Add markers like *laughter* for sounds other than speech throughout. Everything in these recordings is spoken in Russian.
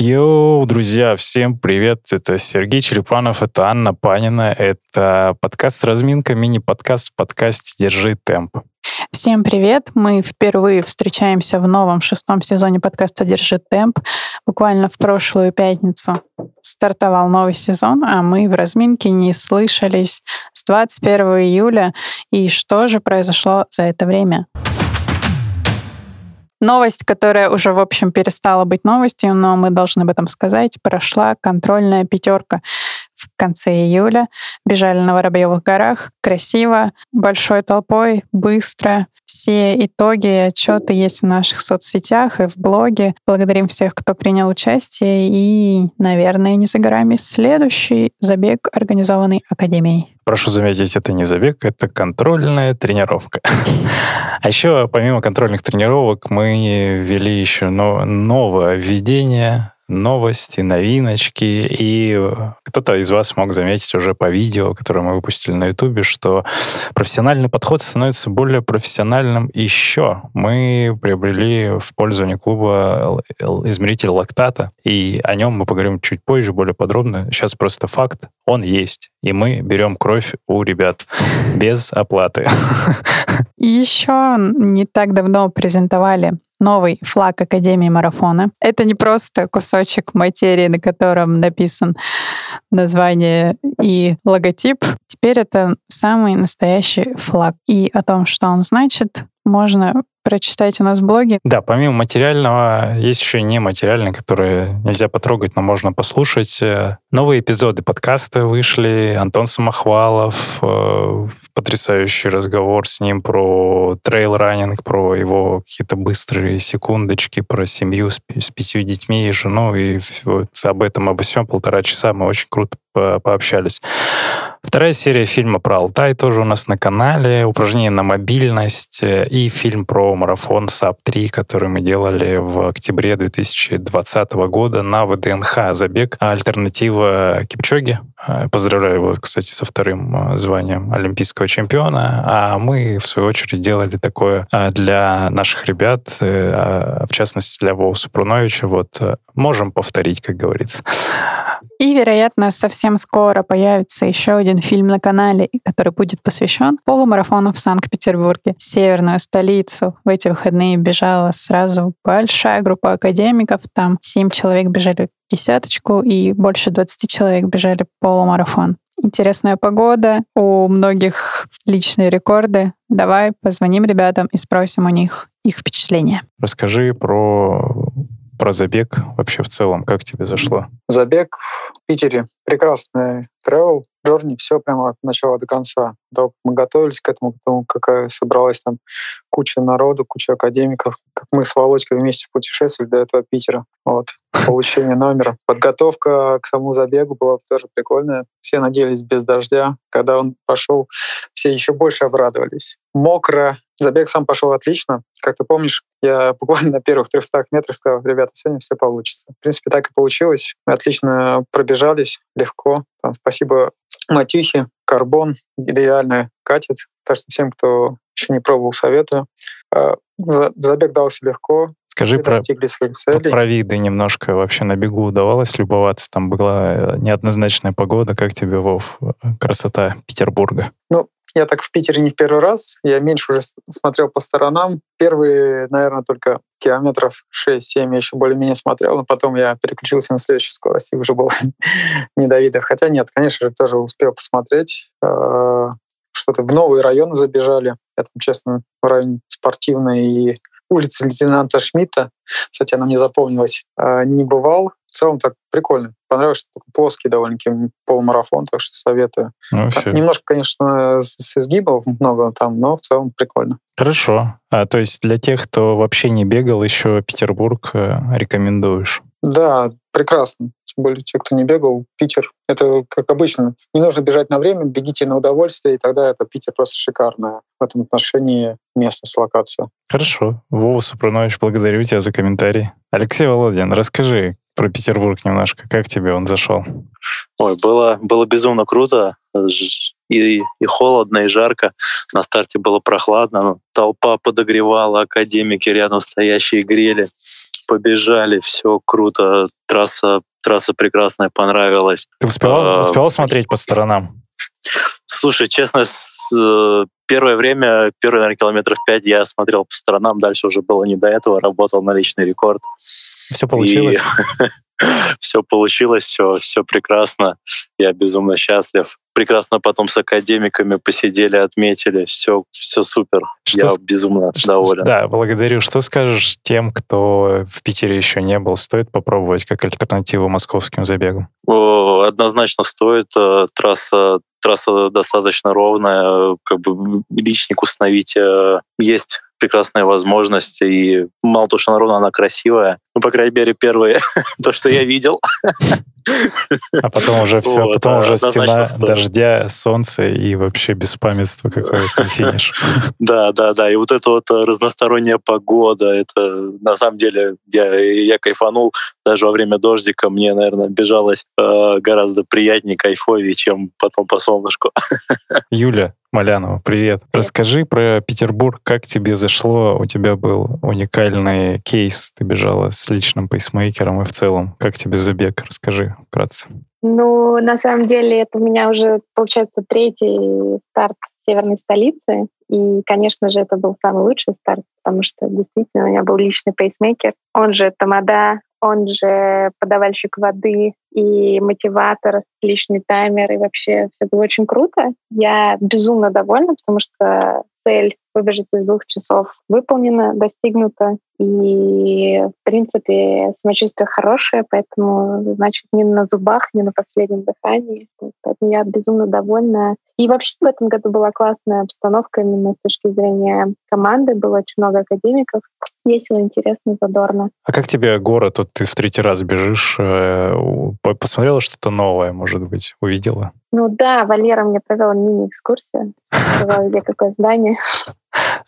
Йоу, друзья, всем привет. Это Сергей Черепанов, это Анна Панина. Это подкаст «Разминка», мини-подкаст в подкасте «Держи темп». Всем привет! Мы впервые встречаемся в новом шестом сезоне подкаста «Держи темп». Буквально в прошлую пятницу стартовал новый сезон, а мы в разминке не слышались с 21 июля. И что же произошло за это время? Новость, которая уже, в общем, перестала быть новостью, но мы должны об этом сказать, прошла контрольная пятерка в конце июля. Бежали на Воробьевых горах. Красиво, большой толпой, быстро. Все итоги, отчеты есть в наших соцсетях и в блоге. Благодарим всех, кто принял участие. И, наверное, не за горами следующий забег, организованный Академией. Прошу заметить, это не забег, это контрольная тренировка. *laughs* А еще помимо контрольных тренировок мы ввели еще новое введение новости, новиночки. И кто-то из вас мог заметить уже по видео, которое мы выпустили на Ютубе, что профессиональный подход становится более профессиональным еще. Мы приобрели в пользование клуба измеритель лактата, и о нем мы поговорим чуть позже, более подробно. Сейчас просто факт, он есть. И мы берем кровь у ребят без оплаты. И еще не так давно презентовали новый флаг Академии марафона. Это не просто кусочек материи, на котором написан название и логотип. Теперь это самый настоящий флаг. И о том, что он значит, можно прочитать у нас в блоге. Да, помимо материального, есть еще нематериальное, которое нельзя потрогать, но можно послушать. Э, новые эпизоды подкаста вышли. Антон Самохвалов, э, потрясающий разговор с ним про трейл-раннинг, про его какие-то быстрые секундочки, про семью с, с пятью детьми и жену. И вот об этом, обо всем полтора часа мы очень круто по пообщались. Вторая серия фильма про Алтай тоже у нас на канале. Упражнение на мобильность э, и фильм про марафон Sub-3, который мы делали в октябре 2020 года на ВДНХ. Забег альтернатива Кипчоге. Э, поздравляю его, кстати, со вторым э, званием олимпийского чемпиона. А мы, в свою очередь, делали такое для наших ребят, а, в частности, для Вова Супруновича. Вот можем повторить, как говорится. И, вероятно, совсем скоро появится еще один фильм на канале, который будет посвящен полумарафону в Санкт-Петербурге. Северную столицу в эти выходные бежала сразу большая группа академиков. Там семь человек бежали десяточку и больше 20 человек бежали полумарафон. Интересная погода, у многих личные рекорды. Давай позвоним ребятам и спросим у них их впечатления. Расскажи про про забег вообще в целом, как тебе зашло? Забег в Питере прекрасный travel, journey, все прямо от начала до конца. Да, мы готовились к этому, потому какая собралась там куча народу, куча академиков, как мы с Володькой вместе путешествовали до этого Питера. Вот. Получение *laughs* номера. Подготовка к самому забегу была тоже прикольная. Все надеялись без дождя. Когда он пошел, все еще больше обрадовались. Мокро. Забег сам пошел отлично. Как ты помнишь, я *laughs* буквально на первых 300 метрах сказал, ребята, сегодня все получится. В принципе, так и получилось. Мы отлично пробежались, легко. Там, спасибо Матюхе, Карбон реально катит. Так что всем, кто еще не пробовал, советую. А, забег дался легко. Скажи про, про виды немножко. Вообще на бегу удавалось любоваться? Там была э, неоднозначная погода. Как тебе, Вов, красота Петербурга? Ну, я так в Питере не в первый раз. Я меньше уже смотрел по сторонам. Первые, наверное, только километров 6-7 я еще более-менее смотрел, но потом я переключился на следующую скорость и уже был *laughs* не до. Хотя нет, конечно же, тоже успел посмотреть. А, что-то в новые районы забежали. Я там, честно, в районе спортивной и улицы лейтенанта Шмидта, кстати, она мне запомнилась, а, не бывал. В целом так прикольно. Понравилось, что такой плоский довольно-таки полумарафон, так что советую. Ну, все. Немножко, конечно, с изгибов много там, но в целом прикольно. Хорошо. А то есть для тех, кто вообще не бегал еще Петербург, э, рекомендуешь? Да, прекрасно. Тем более те, кто не бегал, Питер, это как обычно. Не нужно бежать на время, бегите на удовольствие, и тогда это Питер просто шикарное в этом отношении местность, локация. Хорошо. Вова Супрунович, благодарю тебя за комментарий. Алексей Володин, расскажи про Петербург немножко. Как тебе он зашел? Ой, было, было безумно круто. И, и холодно, и жарко. На старте было прохладно. Толпа подогревала, академики рядом стоящие грели. Побежали, все круто, трасса, трасса прекрасная, понравилась. Ты успевал, а, успевал смотреть по сторонам? Слушай, честно, э, первое время, первые, наверное, километров пять я смотрел по сторонам, дальше уже было не до этого, работал на личный рекорд. Все получилось? *laughs* все получилось, все, все прекрасно. Я безумно счастлив. Прекрасно потом с академиками посидели, отметили. Все, все супер. Что Я с... безумно что, доволен. Да, благодарю. Что скажешь тем, кто в Питере еще не был? Стоит попробовать как альтернативу московским забегам? О, однозначно стоит. Э, трасса трасса достаточно ровная, как бы личник установить э, есть прекрасная возможность. И мало того, что она ровно, она красивая. Ну, по крайней мере, первые, *laughs* то, что я видел. А потом уже все, вот, потом уже стена стоит. дождя, солнца и вообще беспамятство какое-то *laughs* финиш. Да, да, да. И вот эта вот разносторонняя погода, это на самом деле я, я кайфанул. Даже во время дождика мне, наверное, бежалось э, гораздо приятнее, кайфовее, чем потом по солнышку. *laughs* Юля, Малянова, привет. Расскажи про Петербург, как тебе зашло? У тебя был уникальный кейс, ты бежала с личным пейсмейкером и в целом. Как тебе забег? Расскажи вкратце. Ну, на самом деле, это у меня уже, получается, третий старт северной столицы. И, конечно же, это был самый лучший старт, потому что действительно у меня был личный пейсмейкер. Он же Тамада, он же подавальщик воды и мотиватор, личный таймер, и вообще все было очень круто. Я безумно довольна, потому что цель выбежать из двух часов выполнена, достигнута. И, в принципе, самочувствие хорошее, поэтому, значит, не на зубах, не на последнем дыхании. Поэтому я безумно довольна. И вообще в этом году была классная обстановка именно с точки зрения команды. Было очень много академиков. Весело, интересно, задорно. А как тебе город? Вот ты в третий раз бежишь. Э, посмотрела что-то новое, может быть? Увидела? Ну да, Валера мне провела мини-экскурсию. *laughs* Сказала, где какое здание.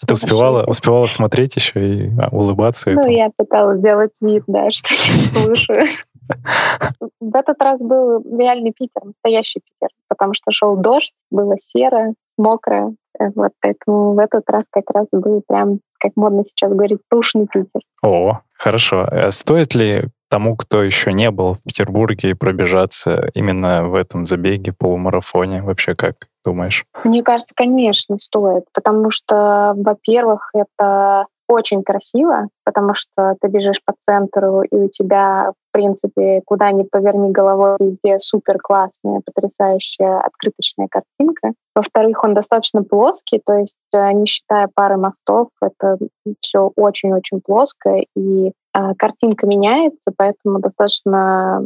Ты успевала, успевала смотреть еще и а, улыбаться? Ну, я пыталась сделать вид, да, *laughs* что я слушаю. *laughs* В этот раз был реальный Питер, настоящий Питер, потому что шел дождь, было серо, мокро. Э, вот поэтому в этот раз как раз был прям, как модно сейчас говорить, пушный Питер. О, хорошо. А стоит ли тому, кто еще не был в Петербурге, пробежаться именно в этом забеге, полумарафоне? Вообще как думаешь? Мне кажется, конечно, стоит, потому что, во-первых, это очень красиво, потому что ты бежишь по центру, и у тебя, в принципе, куда ни поверни головой, везде супер классная, потрясающая открыточная картинка. Во-вторых, он достаточно плоский, то есть э, не считая пары мостов, это все очень-очень плоское, и картинка меняется, поэтому достаточно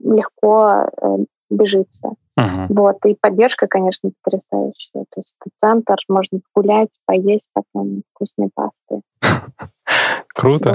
легко э, бежится. Uh-huh. Вот, и поддержка, конечно, потрясающая. То есть это центр, можно погулять, поесть потом вкусные пасты. *laughs* Круто.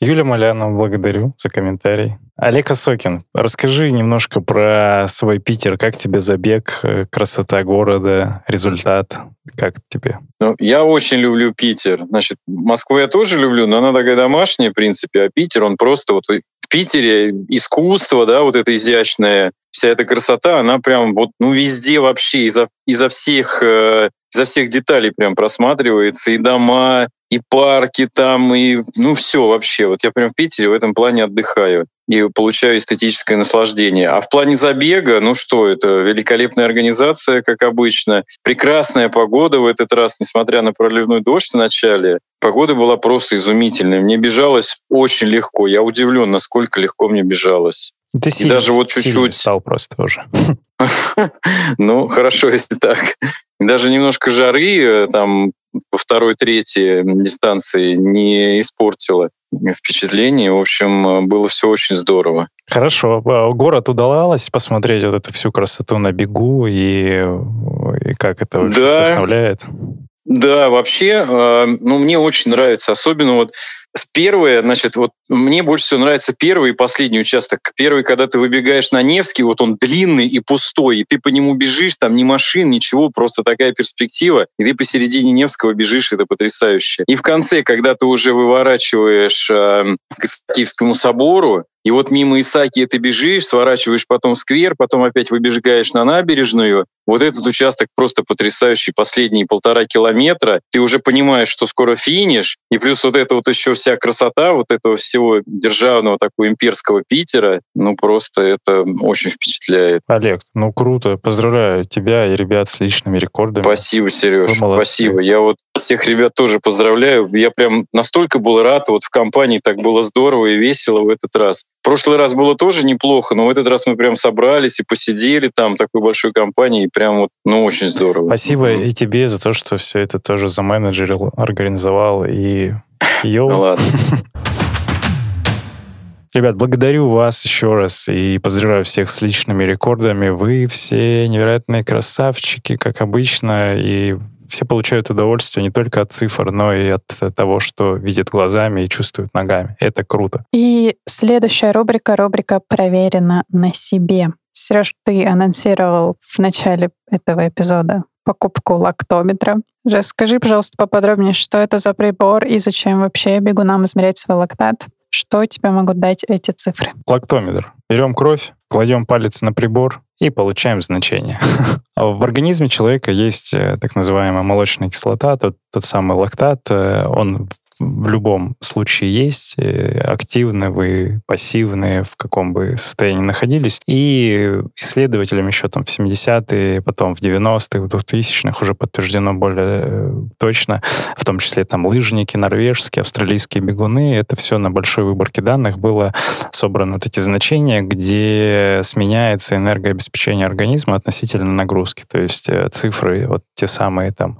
Юля Малянова, благодарю за комментарий. Олег Осокин, расскажи немножко про свой Питер. Как тебе забег, э, красота города, результат? Как тебе? Ну, я очень люблю Питер. Значит, Москву я тоже люблю, но она такая домашняя, в принципе, а Питер, он просто вот в Питере искусство, да, вот это изящное, вся эта красота, она прям вот, ну, везде вообще, изо, изо всех, э, изо всех деталей прям просматривается, и дома, и парки там, и ну все вообще. Вот я прям в Питере в этом плане отдыхаю и получаю эстетическое наслаждение. А в плане забега, ну что, это великолепная организация, как обычно. Прекрасная погода в этот раз, несмотря на проливной дождь в начале. Погода была просто изумительная. Мне бежалось очень легко. Я удивлен, насколько легко мне бежалось. Ты и даже вот чуть-чуть стал просто уже. *laughs* Ну, хорошо, если так. Даже немножко жары э, там по второй, третьей дистанции не испортило впечатление. В общем, было все очень здорово. Хорошо. А город удавалось посмотреть вот эту всю красоту на бегу и, и как это вообще да. вдохновляет? Да, вообще, э, ну, мне очень нравится. Особенно вот Первое, значит, вот мне больше всего нравится первый и последний участок. Первый, когда ты выбегаешь на Невский, вот он длинный и пустой, и ты по нему бежишь, там ни машин, ничего, просто такая перспектива, и ты посередине Невского бежишь, это потрясающе. И в конце, когда ты уже выворачиваешь э, к Киевскому собору, И вот мимо Исаки ты бежишь, сворачиваешь потом в сквер, потом опять выбегаешь на набережную. Вот этот участок просто потрясающий. Последние полтора километра. Ты уже понимаешь, что скоро финиш. И плюс вот это вот еще вся красота вот этого всего державного такого имперского Питера. Ну, просто это очень впечатляет. Олег, ну круто. Поздравляю тебя и ребят с личными рекордами. Спасибо, Сереж. Спасибо. Я вот всех ребят тоже поздравляю. Я прям настолько был рад. Вот в компании так было здорово и весело в этот раз. В прошлый раз было тоже неплохо, но в этот раз мы прям собрались и посидели там такой большой компанией. Прям вот, ну, очень здорово. Спасибо и тебе за то, что все это тоже заменеджерил, организовал и... Йоу. Ну ладно. *laughs* Ребят, благодарю вас еще раз и поздравляю всех с личными рекордами. Вы все невероятные красавчики, как обычно, и все получают удовольствие не только от цифр, но и от того, что видят глазами и чувствуют ногами. Это круто. И следующая рубрика, рубрика «Проверено на себе». Сереж, ты анонсировал в начале этого эпизода покупку лактометра. Расскажи, пожалуйста, поподробнее, что это за прибор и зачем вообще бегунам измерять свой лактат? Что тебе могут дать эти цифры? Лактометр. Берем кровь, кладем палец на прибор и получаем значение. *laughs* В организме человека есть э, так называемая молочная кислота, тот, тот самый лактат. Э, он в любом случае есть, э, активны вы, пассивные, в каком бы состоянии находились. И исследователям еще там в 70-е, потом в 90-х, в 2000-х уже подтверждено более э, точно, в том числе там лыжники, норвежские, австралийские бегуны, это все на большой выборке данных было собрано вот эти значения, где сменяется энергообеспечение организма относительно нагрузки. То есть э, цифры, вот те самые там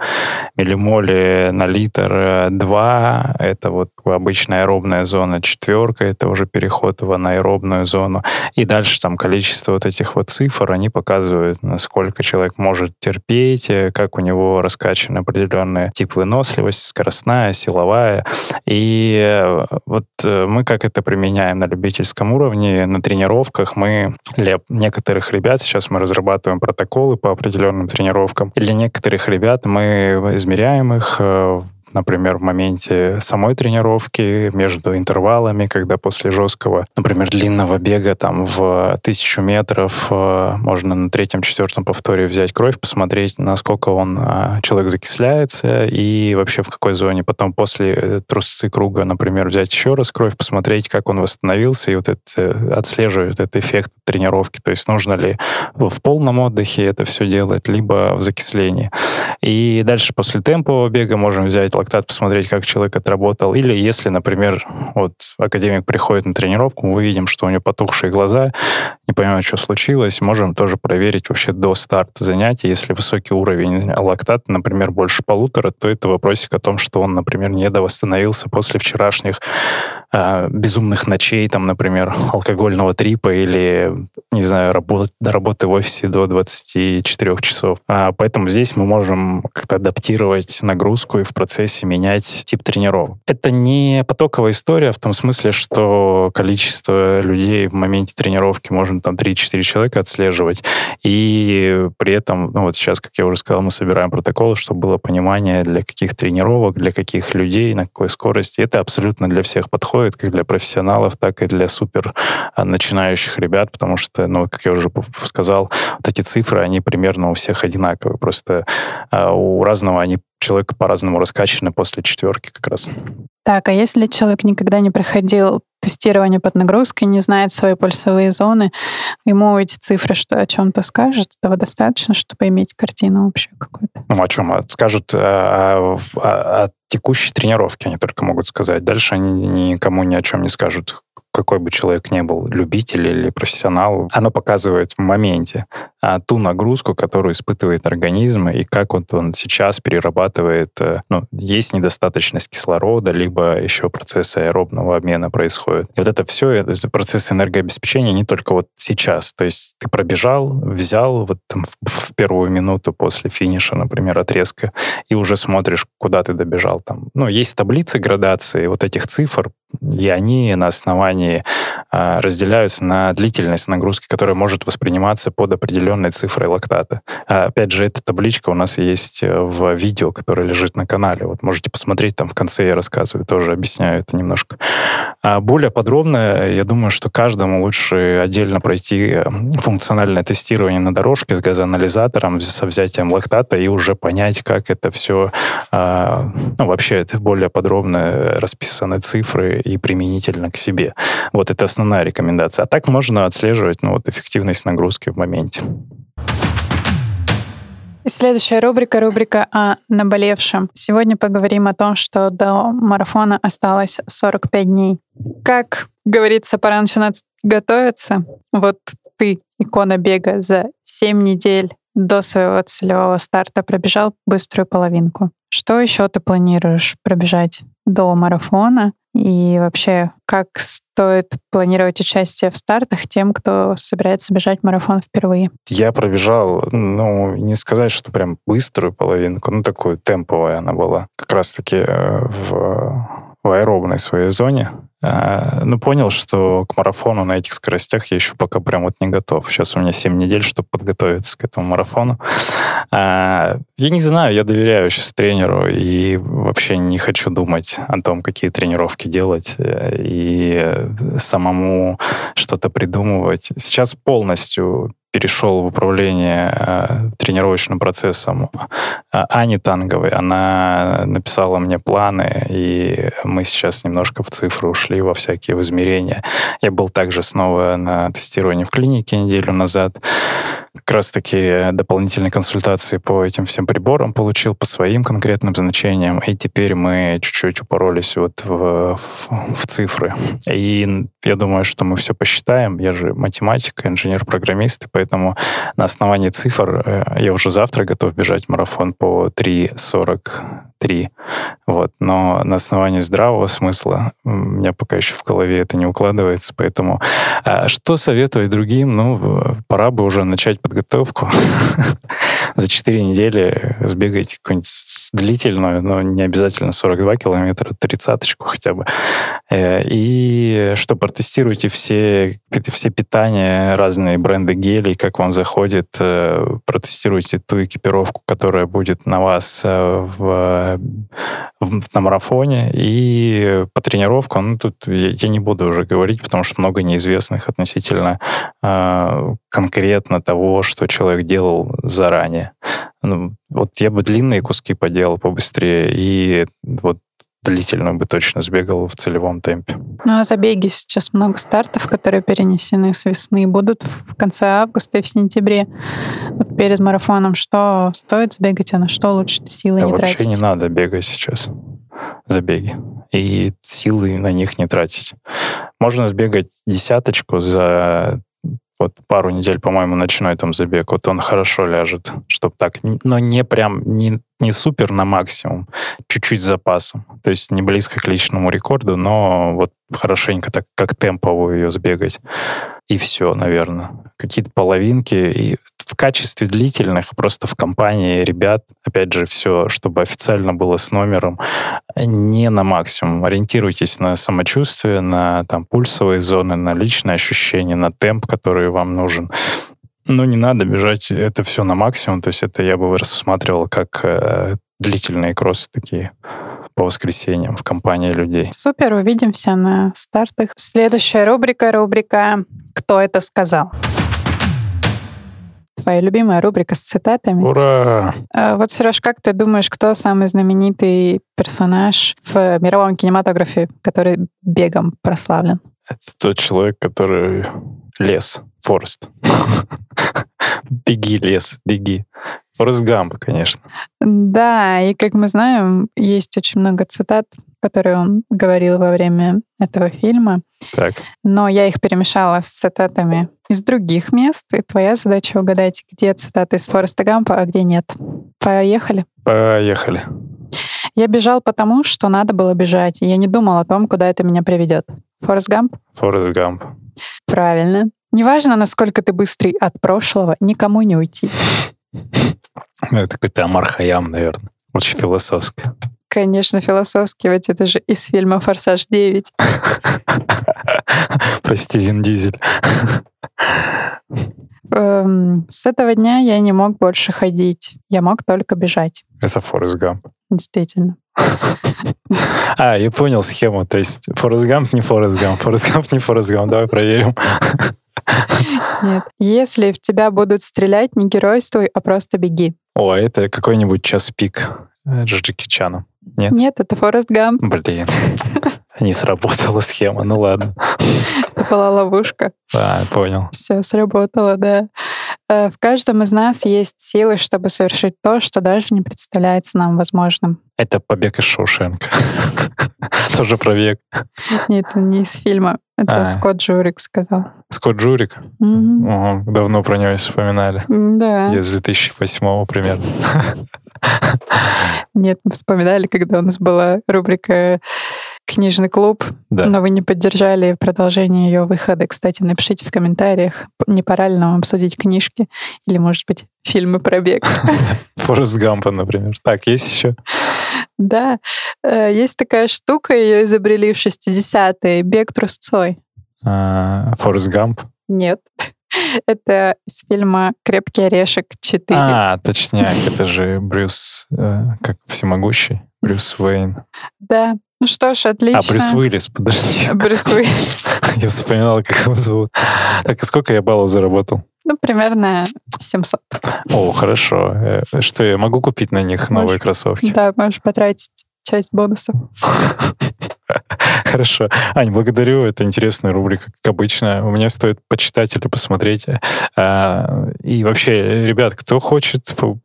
миллимоли на литр 2, это вот обычная аэробная зона, четверка, это уже переход в анаэробную зону. И дальше там количество вот этих вот цифр, они показывают, насколько человек может терпеть, э, как у него раскачан определенный тип выносливости, скоростная, силовая. И э, вот э, мы как это применяем на любительском уровне, на тренировках мы для некоторых ребят, сейчас мы разрабатываем протоколы по определенным тренировкам, для некоторых ребят мы измеряем их например, в моменте самой тренировки, между интервалами, когда после жесткого, например, длинного бега там в тысячу метров э, можно на третьем-четвертом повторе взять кровь, посмотреть, насколько он, э, человек закисляется и вообще в какой зоне. Потом после э, трусцы круга, например, взять еще раз кровь, посмотреть, как он восстановился, и вот это, отслеживать этот эффект тренировки. То есть нужно ли в полном отдыхе это все делать, либо в закислении. И дальше после темпового бега можем взять лактат, посмотреть, как человек отработал. Или если, например, вот академик приходит на тренировку, мы видим, что у него потухшие глаза, не понимаем, что случилось, можем тоже проверить вообще до старта занятия. Если высокий уровень лактата, например, больше полутора, то это вопросик о том, что он, например, не довосстановился после вчерашних э, безумных ночей, там, например, алкогольного трипа или, не знаю, работ, работы в офисе до 24 часов. А, поэтому здесь мы можем как-то адаптировать нагрузку и в процессе менять тип тренировок. Это не потоковая история в том смысле, что количество людей в моменте тренировки можно там 3-4 человека отслеживать, и при этом, ну вот сейчас, как я уже сказал, мы собираем протоколы, чтобы было понимание, для каких тренировок, для каких людей, на какой скорости. Это абсолютно для всех подходит, как для профессионалов, так и для супер а, начинающих ребят, потому что, ну, как я уже сказал, вот эти цифры, они примерно у всех одинаковые. Просто а, у разного они человека по-разному раскачаны после четверки как раз. Так, а если человек никогда не проходил тестирование под нагрузкой, не знает свои пульсовые зоны, ему эти цифры что о чем-то скажут, этого достаточно, чтобы иметь картину общую какую-то? Ну, о чем? Скажут э, о, о, о текущей тренировке, они только могут сказать. Дальше они никому ни о чем не скажут какой бы человек ни был, любитель или профессионал, оно показывает в моменте а, ту нагрузку, которую испытывает организм, и как вот он сейчас перерабатывает, э, ну, есть недостаточность кислорода, либо еще процессы аэробного обмена происходят. И вот это все, это процесс энергообеспечения не только вот сейчас. То есть ты пробежал, взял вот там в, в первую минуту после финиша, например, отрезка, и уже смотришь, куда ты добежал там. Ну, есть таблицы градации вот этих цифр, и они на основании разделяются на длительность нагрузки, которая может восприниматься под определенной цифрой лактата. А, опять же, эта табличка у нас есть э, в видео, которое лежит на канале. Вот можете посмотреть, там в конце я рассказываю, тоже объясняю это немножко. А более подробно, я думаю, что каждому лучше отдельно пройти э, функциональное тестирование на дорожке с газоанализатором, со взятием лактата и уже понять, как это все, а, ну, вообще это более подробно расписаны цифры и применительно к себе. Вот это основная рекомендация. А так можно отслеживать ну, вот, эффективность нагрузки в моменте. Следующая рубрика — рубрика о наболевшем. Сегодня поговорим о том, что до марафона осталось 45 дней. Как говорится, пора начинать готовиться. Вот ты, икона бега, за 7 недель до своего целевого старта пробежал быструю половинку. Что еще ты планируешь пробежать до марафона? И вообще, как стоит планировать участие в стартах тем, кто собирается бежать марафон впервые? Я пробежал, ну, не сказать, что прям быструю половинку, ну, такую темповая она была. Как раз-таки э, в, в аэробной своей зоне. А, ну, понял, что к марафону на этих скоростях я еще пока прям вот не готов. Сейчас у меня 7 недель, чтобы подготовиться к этому марафону. А, я не знаю, я доверяю сейчас тренеру и вообще не хочу думать о том, какие тренировки делать э, и самому что-то придумывать. Сейчас полностью перешел в управление э, тренировочным процессом Ани Танговой. Она написала мне планы, и мы сейчас немножко в цифры ушли во всякие измерения. Я был также снова на тестировании в клинике неделю назад как раз-таки дополнительные консультации по этим всем приборам получил, по своим конкретным значениям, и теперь мы чуть-чуть упоролись вот в, в, в цифры. И я думаю, что мы все посчитаем. Я же математик, инженер-программист, поэтому на основании цифр э, я уже завтра готов бежать марафон по 3.43. Вот. Но на основании здравого смысла у меня пока еще в голове это не укладывается, поэтому а что советовать другим? Ну, пора бы уже начать подготовку. *laughs* За 4 недели сбегайте какую-нибудь длительную, но не обязательно 42 километра, тридцаточку хотя бы. Э, и что протестируйте все, все питания, разные бренды гелей, как вам заходит. Э, протестируйте ту экипировку, которая будет на вас э, в, в, на марафоне. И по тренировкам, ну, тут я, я не буду уже говорить, потому что много неизвестных относительно конкретно того, что человек делал заранее. Ну, вот я бы длинные куски поделал побыстрее, и вот длительную бы точно сбегал в целевом темпе. Ну а забеги сейчас много стартов, которые перенесены с весны, будут в конце августа и в сентябре. Вот перед марафоном что стоит сбегать, а на что лучше силы да не вообще тратить? не надо бегать сейчас забеги. И силы на них не тратить. Можно сбегать десяточку за вот пару недель, по-моему, ночной там забег, вот он хорошо ляжет, чтобы так, но не прям, не, не супер на максимум, чуть-чуть запасом. То есть не близко к личному рекорду, но вот хорошенько так, как темповую ее сбегать. И все, наверное. Какие-то половинки. И в качестве длительных просто в компании ребят, опять же, все, чтобы официально было с номером, не на максимум. Ориентируйтесь на самочувствие, на там пульсовые зоны, на личные ощущения, на темп, который вам нужен. Но не надо бежать это все на максимум. То есть это я бы рассматривал как э, длительные кроссы такие по воскресеньям в компании людей. Супер, увидимся на стартах. Следующая рубрика, рубрика «Кто это сказал?». Твоя любимая рубрика с цитатами. Ура! А, вот, Сереж, как ты думаешь, кто самый знаменитый персонаж в мировом кинематографе, который бегом прославлен? Это тот человек, который лес, Форест. *laughs* *laughs* Беги, лес, беги. Форест Гамп, конечно. Да, и как мы знаем, есть очень много цитат, которые он говорил во время этого фильма. Так. Но я их перемешала с цитатами из других мест, и твоя задача угадать, где цитаты из Фореста Гампа, а где нет. Поехали? Поехали. Я бежал потому, что надо было бежать, и я не думал о том, куда это меня приведет. Форест Гамп? Форест Гамп. Правильно. Неважно, насколько ты быстрый от прошлого, никому не уйти. *laughs* Ну, это какой-то Амар Хаям, наверное. Очень философское. Конечно, философский, ведь это же из фильма «Форсаж 9». *laughs* Прости, Вин Дизель. Эм, С этого дня я не мог больше ходить. Я мог только бежать. Это Форест Гамп. Действительно. *laughs* А, я понял схему. То есть Форест Гамп не Форест Гамп, Форест Гамп не Форест Гамп. Давай проверим. Нет. Если в тебя будут стрелять, не геройствуй, а просто беги. О, это какой-нибудь час пик э, с Джеки Чаном. Нет? Нет, это Форест Гамп. Блин. *laughs* Не сработала схема. Ну ладно. *laughs* Была ловушка. Да, понял. Все сработало, да. Э, В каждом из нас есть силы, чтобы совершить то, что даже не представляется нам возможным. Это побег из Шоушенка. *laughs* Тоже про век. Нет, это не из фильма. Это А. Скотт Журик сказал. Скотт Джурик. Давно про него вспоминали. Да. Я с 2008 примерно. Нет, мы вспоминали, когда у нас была рубрика «Книжный клуб», Да. но вы не поддержали продолжение ее выхода. Кстати, напишите в комментариях, не пора ли нам обсудить книжки или, может быть, фильмы про бег. *laughs* Форест Гампа, например. Так, есть еще? Да, э, есть такая штука, ее изобрели в 60-е, бег трусцой. А, Форест Гамп. Нет. *laughs* Это из фильма «Крепкий орешек 4». А, точняк, это же Брюс, э, как всемогущий, Брюс Уэйн. Да. Ну что ж, отлично. А, Брюс Уиллис, подожди. *laughs* Брюс Уиллис. *laughs* Я вспоминал, как его зовут. Так, и сколько я баллов заработал? Ну, примерно 700. О, хорошо. Э, Что, я могу купить на них новые кроссовки? Да, можешь потратить часть бонусов. *laughs* *laughs* Хорошо. Ань, благодарю. Это интересная рубрика, как обычно. У меня стоит почитать или посмотреть. А, И вообще, ребят, кто хочет п-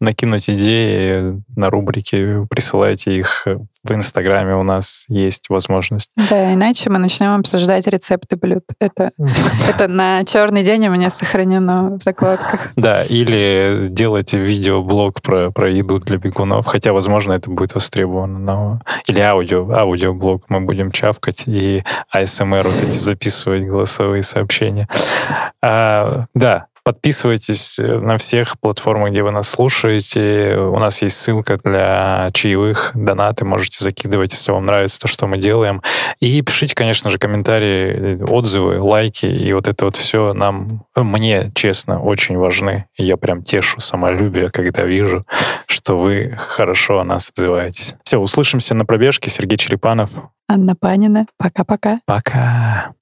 накинуть идеи на рубрики, присылайте их в Инстаграме. У нас есть возможность. Да, иначе мы начнем обсуждать рецепты блюд. Это, *laughs* это на черный день у меня сохранено в закладках. Да, или делайте видеоблог про, про еду для бегунов, хотя, возможно, это будет востребовано. Но... Или аудио, аудиоблог. Мы будем чавкать и ASMR вот эти записывать голосовые сообщения. А, да, Подписывайтесь э, на всех платформах, где вы нас слушаете. У нас есть ссылка для чаевых, донаты. Можете закидывать, если вам нравится то, что мы делаем. И пишите, конечно же, комментарии, отзывы, лайки. И вот это вот все нам, мне, честно, очень важны. Я прям тешу самолюбие, когда вижу, что вы хорошо о нас отзываетесь. Все, услышимся на пробежке. Сергей Черепанов. Анна Панина. Пока-пока. Пока.